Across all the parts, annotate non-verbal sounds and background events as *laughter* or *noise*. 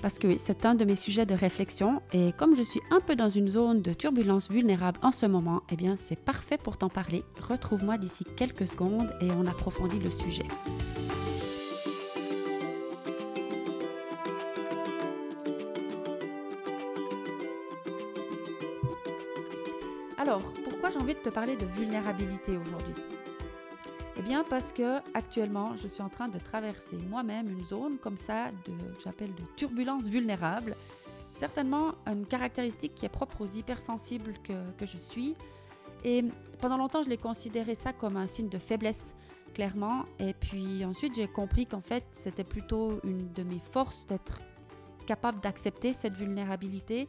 parce que c'est un de mes sujets de réflexion et comme je suis un peu dans une zone de turbulence vulnérable en ce moment, eh bien c'est parfait pour t'en parler. Retrouve-moi d'ici quelques secondes et on approfondit le sujet. Alors, pourquoi j'ai envie de te parler de vulnérabilité aujourd'hui? Eh bien parce que actuellement, je suis en train de traverser moi-même une zone comme ça de j'appelle de turbulence vulnérable. Certainement une caractéristique qui est propre aux hypersensibles que, que je suis. Et pendant longtemps, je l'ai considéré ça comme un signe de faiblesse, clairement. Et puis ensuite, j'ai compris qu'en fait, c'était plutôt une de mes forces d'être capable d'accepter cette vulnérabilité.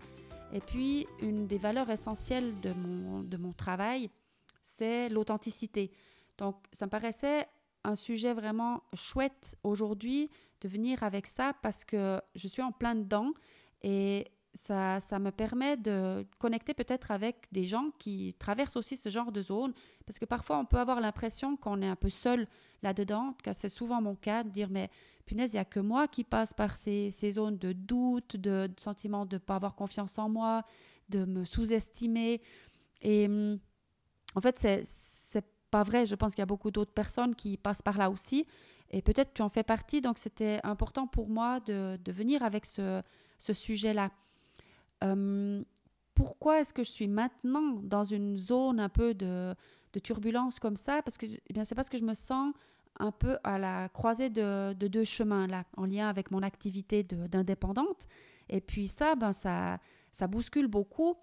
Et puis, une des valeurs essentielles de mon, de mon travail, c'est l'authenticité. Donc, ça me paraissait un sujet vraiment chouette aujourd'hui de venir avec ça parce que je suis en plein dedans et ça, ça me permet de connecter peut-être avec des gens qui traversent aussi ce genre de zone parce que parfois on peut avoir l'impression qu'on est un peu seul là-dedans, que c'est souvent mon cas de dire mais punaise, il n'y a que moi qui passe par ces, ces zones de doute, de, de sentiment de ne pas avoir confiance en moi, de me sous-estimer. Et hum, en fait, c'est pas vrai. Je pense qu'il y a beaucoup d'autres personnes qui passent par là aussi. Et peut-être tu en fais partie. Donc, c'était important pour moi de, venir avec ce, sujet-là. Euh, pourquoi est-ce que je suis maintenant dans une zone un peu de, turbulence comme ça? Parce que eh c'est parce que je me sens un peu à la croisée de, de deux chemins là, en lien avec mon activité d'indépendante. Et puis ça, ben ça, bouscule beaucoup.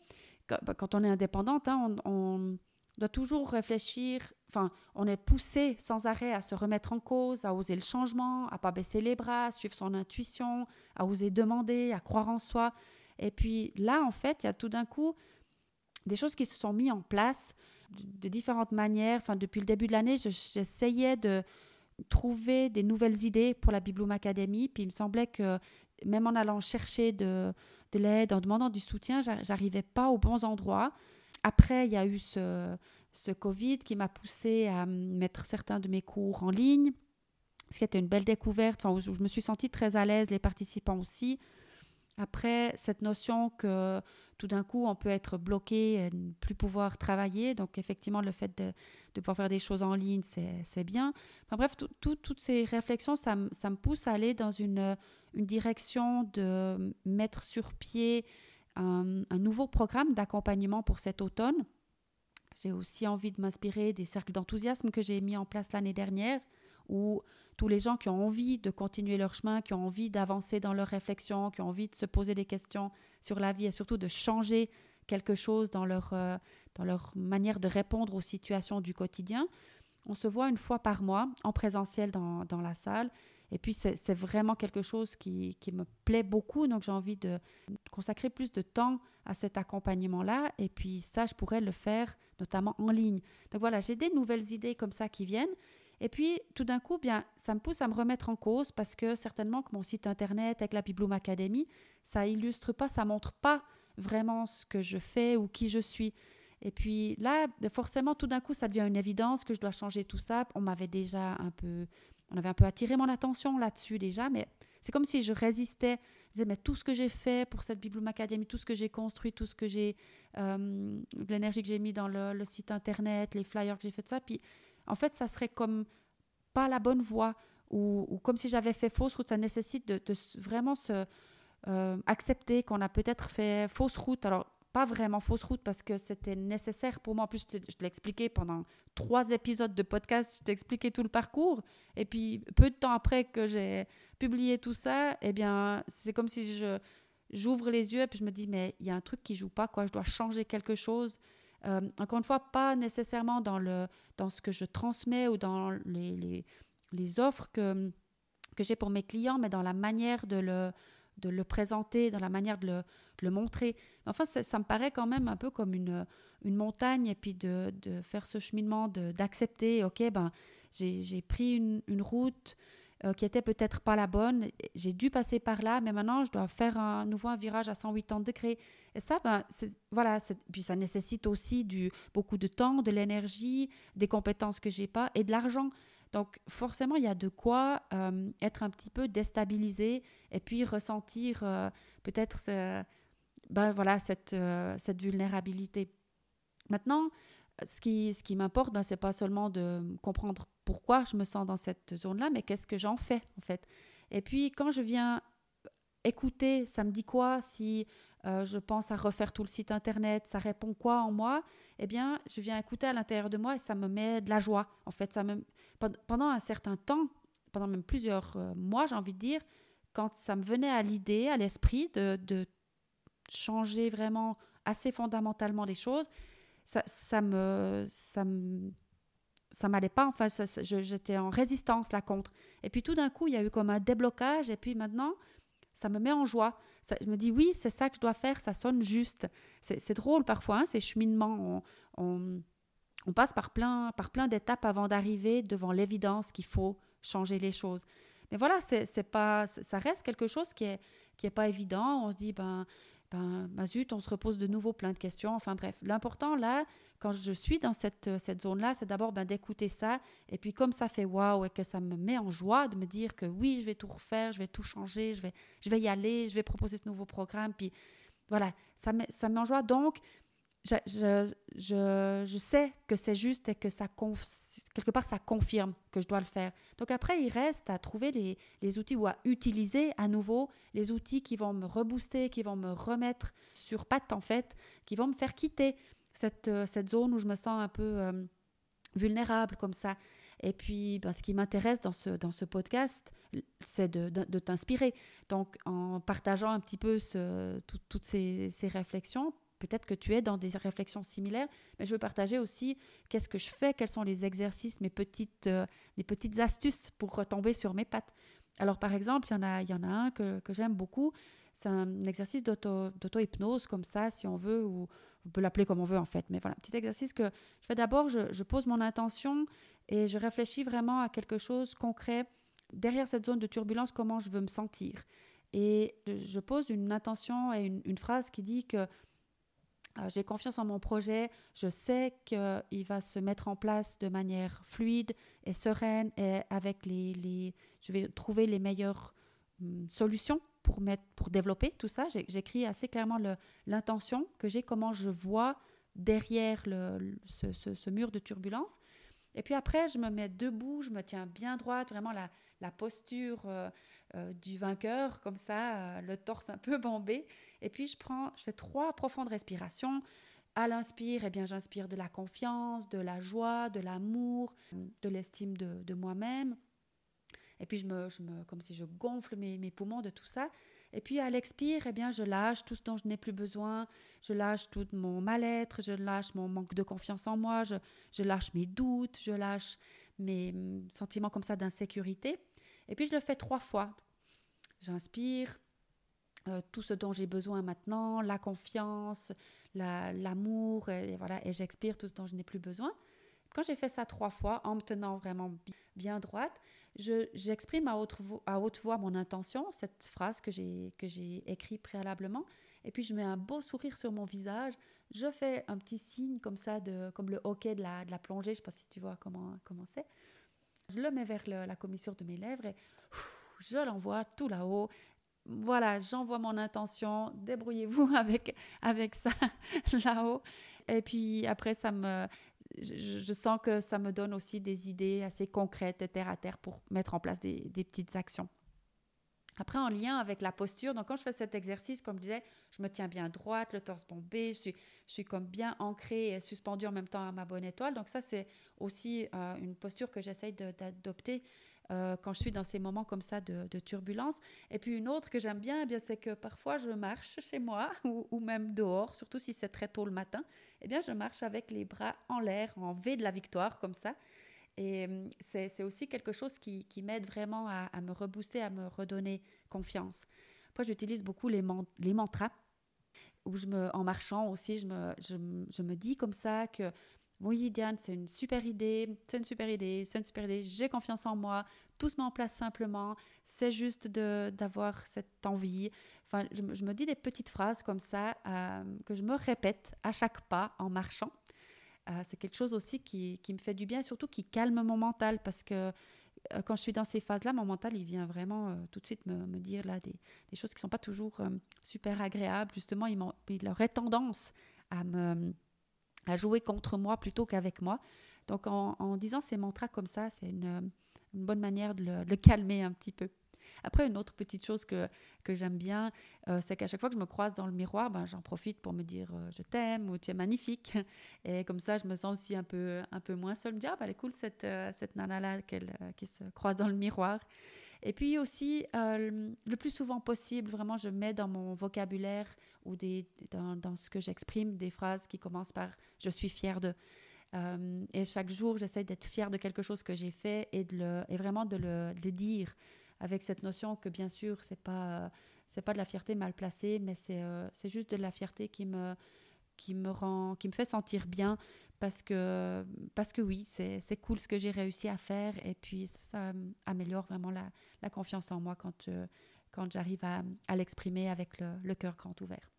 Quand, on est indépendante, hein, on doit toujours réfléchir, enfin, on est poussé sans arrêt à se remettre en cause, à oser le changement, à pas baisser les bras, à suivre son intuition, à oser demander, à croire en soi. Et puis là, en fait, il y a tout d'un coup des choses qui se sont mises en place de, différentes manières. Enfin, depuis le début de l'année, j'essayais de trouver des nouvelles idées pour la Bibloom Academy. Puis il me semblait que même en allant chercher de, de l'aide, en demandant du soutien, j'arrivais pas aux bons endroits. Après, il y a eu ce, Covid qui m'a poussé à mettre certains de mes cours en ligne, ce qui était une belle découverte, enfin, je me suis sentie très à l'aise, les participants aussi. Après, cette notion que tout d'un coup, on peut être bloqué et ne plus pouvoir travailler. Donc, effectivement, le fait de, pouvoir faire des choses en ligne, c'est bien. Bref, toutes ces réflexions, ça, me pousse à aller dans une direction de mettre sur pied un, nouveau programme d'accompagnement pour cet automne. J'ai aussi envie de m'inspirer des cercles d'enthousiasme que j'ai mis en place l'année dernière, où tous les gens qui ont envie de continuer leur chemin, qui ont envie d'avancer dans leur réflexion, qui ont envie de se poser des questions sur la vie et surtout de changer quelque chose dans leur, euh, dans leur manière de répondre aux situations du quotidien. On se voit une fois par mois en présentiel dans, dans la salle et puis, c'est vraiment quelque chose qui, me plaît beaucoup. Donc, j'ai envie de consacrer plus de temps à cet accompagnement-là. Et puis, ça, je pourrais le faire notamment en ligne. Donc, voilà, j'ai des nouvelles idées comme ça qui viennent. Et puis, tout d'un coup, bien, ça me pousse à me remettre en cause parce que certainement que mon site internet avec la Bibloom Academy, ça illustre pas, ça montre pas vraiment ce que je fais ou qui je suis. Et puis là, forcément, tout d'un coup, ça devient une évidence que je dois changer tout ça. On m'avait déjà un peu on avait un peu attiré mon attention là-dessus déjà, mais c'est comme si je résistais. Je disais, mais tout ce que j'ai fait pour cette Bibloom Academy, tout ce que j'ai construit, tout ce que j'ai, euh, l'énergie que j'ai mis dans le, site internet, les flyers que j'ai fait, tout ça, puis en fait, ça serait comme pas la bonne voie, ou, comme si j'avais fait fausse route. Ça nécessite de, vraiment se euh, accepter qu'on a peut-être fait fausse route. Alors, pas vraiment fausse route parce que c'était nécessaire pour moi. En plus, je te, l'ai expliqué pendant trois épisodes de podcast, je t'ai expliqué tout le parcours. Et puis, peu de temps après que j'ai publié tout ça, eh bien, c'est comme si je j'ouvre les yeux et puis je me dis, mais il y a un truc qui joue pas, quoi. Je dois changer quelque chose. Euh, encore une fois, pas nécessairement dans, le, dans ce que je transmets ou dans les, les, les offres que, que j'ai pour mes clients, mais dans la manière de le de le présenter, dans la manière de le, montrer. Enfin, ça, me paraît quand même un peu comme une, une montagne et puis de, de faire ce cheminement d'accepter, ok, ben, j'ai pris une, une route euh, qui était peut-être pas la bonne. J'ai dû passer par là, mais maintenant je dois faire un nouveau un virage à 180 degrés. Et ça, ben, voilà, puis ça nécessite aussi du, beaucoup de temps, de l'énergie, des compétences que j'ai pas et de l'argent. Donc forcément, il y a de quoi euh, être un petit peu déstabilisé et puis ressentir euh, peut-être ben, voilà, cette, cette vulnérabilité. Maintenant, ce qui, ce qui m'importe, ben, ce n'est pas seulement de comprendre pourquoi je me sens dans cette zone-là, mais qu'est-ce que j'en fais en fait. Et puis quand je viens écouter, ça me dit quoi si euh, je pense à refaire tout le site internet, ça répond quoi en moi? Eh bien, je viens écouter à l'intérieur de moi et ça me met de la joie. En fait, ça me pendant un certain temps, pendant même plusieurs euh, mois, j'ai envie de dire, quand ça me venait à l'idée, à l'esprit de, changer vraiment assez fondamentalement les choses, ça, ça me ça me ça m'allait pas. Enfin, j'étais en résistance là contre. Et puis tout d'un coup, il y a eu comme un déblocage. Et puis maintenant, ça me met en joie. je me dis oui, c'est ça que je dois faire. Ça sonne juste. C'est drôle parfois hein, ces cheminements. On, passe par plein, par plein d'étapes avant d'arriver devant l'évidence qu'il faut changer les choses. Mais voilà, c'est pas, ça reste quelque chose qui est qui est pas évident. On se dit ben ben, ben zut, on se repose de nouveau plein de questions. Enfin bref, l'important là, quand je suis dans cette, cette zone-là, c'est d'abord ben, d'écouter ça. Et puis comme ça fait waouh et que ça me met en joie de me dire que oui, je vais tout refaire, je vais tout changer, je vais, je vais y aller, je vais proposer ce nouveau programme. Puis voilà, ça me, ça me met en joie. Donc, je, sais que c'est juste et que ça quelque part ça confirme que je dois le faire. Donc après, il reste à trouver les, outils ou à utiliser à nouveau les outils qui vont me rebooster, qui vont me remettre sur patte en fait, qui vont me faire quitter cette, euh, zone où je me sens un peu euh, vulnérable comme ça. Et puis, ben, ce qui m'intéresse dans ce, podcast, c'est de, t'inspirer. Donc, en partageant un petit peu toutes ces réflexions, peut-être que tu es dans des réflexions similaires, mais je veux partager aussi qu'est-ce que je fais, quels sont les exercices, mes petites, euh, petites astuces pour retomber sur mes pattes. Alors, par exemple, il y en a, il y en a un que, j'aime beaucoup. C'est un exercice d'auto-hypnose, comme ça, si on veut, ou on peut l'appeler comme on veut en fait. Mais voilà, petit exercice que je fais d'abord, je, pose mon intention et je réfléchis vraiment à quelque chose concret derrière cette zone de turbulence, comment je veux me sentir. Et je, pose une intention et une, phrase qui dit que j'ai confiance en mon projet, je sais qu'il va se mettre en place de manière fluide et sereine et avec les, les je vais trouver les meilleures hum, solutions pour, mettre, pour développer tout ça. J'écris assez clairement l'intention que j'ai, comment je vois derrière ce, ce, mur de turbulence. Et puis après, je me mets debout, je me tiens bien droite, vraiment la, la posture euh, euh, du vainqueur, comme ça, euh, le torse un peu *laughs* bombé. Et puis je prends, je fais trois profondes respirations. À l'inspire, eh bien, j'inspire de la confiance, de la joie, de l'amour, de l'estime de, moi-même. Et puis, je me, je me, comme si je gonfle mes, mes poumons de tout ça. Et puis, à l'expire, eh bien, je lâche tout ce dont je n'ai plus besoin. Je lâche tout mon mal-être, je lâche mon manque de confiance en moi, je, je lâche mes doutes, je lâche mes mm, sentiments comme ça d'insécurité. Et puis, je le fais trois fois. J'inspire, euh, tout ce dont j'ai besoin maintenant, la confiance, l'amour, et, voilà, et j'expire tout ce dont je n'ai plus besoin. Quand j'ai fait ça trois fois, en me tenant vraiment bien droite, j'exprime à, haute voix, à haute voix mon intention, cette phrase que j'ai écrite préalablement, et puis je mets un beau sourire sur mon visage. Je fais un petit signe comme ça, de, comme le hockey de la, de la plongée, je ne sais pas si tu vois comment c'est. Je le mets vers la commissure de mes lèvres et je l'envoie tout là-haut. Voilà, j'envoie mon intention, débrouillez-vous *laughs* avec, avec ça *laughs* là-haut. Et puis après, ça me, je, sens que ça me donne aussi des idées assez concrètes, terre à terre, pour mettre en place des, petites actions. Après, en lien avec la posture, donc quand je fais cet exercice, comme je disais, je me tiens bien droite, le torse bombé, je suis, comme bien ancrée et suspendue en même temps à ma bonne étoile. Donc ça, c'est aussi euh, une posture que j'essaye d'adopter euh, quand je suis dans ces moments comme ça de, turbulence. Et puis une autre que j'aime bien, eh bien c'est que parfois je marche *laughs* chez moi ou, même dehors, surtout si c'est très tôt le matin. Eh bien, je marche avec les bras en l'air, en V de la victoire, comme ça. Et hum, c'est aussi quelque chose qui, m'aide vraiment à, me rebooster, à me redonner confiance. Après, j'utilise beaucoup les, mantras. Où je me, en marchant aussi, je me, je me dis comme ça que oui, Diane, c'est une super idée, c'est une super idée, c'est une super idée, j'ai confiance en moi, tout se met en place simplement, c'est juste d'avoir cette envie. Enfin, je, me dis des petites phrases comme ça euh, que je me répète à chaque pas en marchant. Euh, c'est quelque chose aussi qui, qui, me fait du bien surtout qui calme mon mental parce que euh, quand je suis dans ces phases-là, mon mental, il vient vraiment tout de suite me, me dire là, des, des, choses qui ne sont pas toujours super agréables. Justement, il, il aurait tendance à me à jouer contre moi plutôt qu'avec moi. Donc en, disant ces mantras comme ça, c'est une, bonne manière de le, calmer un petit peu. Après, une autre petite chose que, que j'aime bien, euh, c'est qu'à chaque fois que je me croise dans le miroir, ben, j'en profite pour me dire euh, je t'aime ou tu es magnifique. *laughs* Et comme ça, je me sens aussi un peu, un peu moins seule. Je me dis, ah, ben, elle est cool cette, euh, cette nana-là qui se croise dans le miroir. Et puis aussi, le plus souvent possible, vraiment, je mets dans mon vocabulaire ou des, dans, ce que j'exprime des phrases qui commencent par je suis fière de. Et chaque jour, j'essaie d'être fière de quelque chose que j'ai fait et, de le, et vraiment de le, dire avec cette notion que bien sûr, c'est pas c'est pas de la fierté mal placée, mais c'est euh, c'est juste de la fierté qui me qui me rend qui me fait sentir bien parce que parce que oui, c'est cool ce que j'ai réussi à faire et puis ça améliore vraiment la, la confiance en moi quand quand j'arrive à, à l'exprimer avec le, le cœur grand ouvert.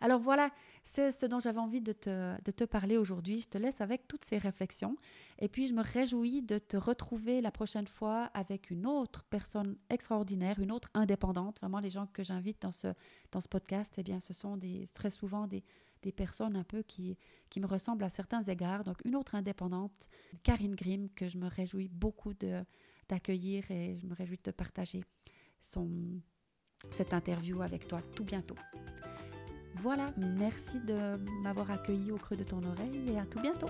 Alors voilà, c'est ce dont j'avais envie de te, parler aujourd'hui. Je te laisse avec toutes ces réflexions. Et puis je me réjouis de te retrouver la prochaine fois avec une autre personne extraordinaire, une autre indépendante. Vraiment, les gens que j'invite dans ce, dans ce podcast, eh bien, ce sont des, très souvent des, personnes un peu qui, qui me ressemblent à certains égards. Donc une autre indépendante, Karine Grimm, que je me réjouis beaucoup d'accueillir et je me réjouis de te partager son, cette interview avec toi tout bientôt. Voilà, merci de m'avoir accueilli au creux de ton oreille et à tout bientôt.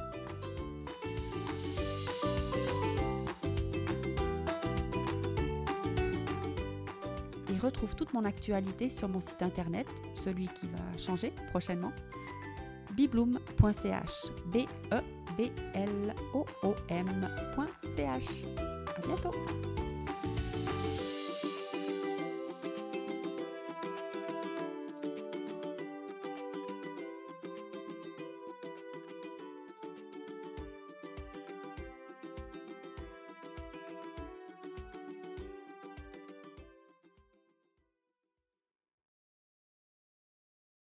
Et retrouve toute mon actualité sur mon site internet, celui qui va changer prochainement, bibloom.ch. B E B L O O M.ch. À bientôt.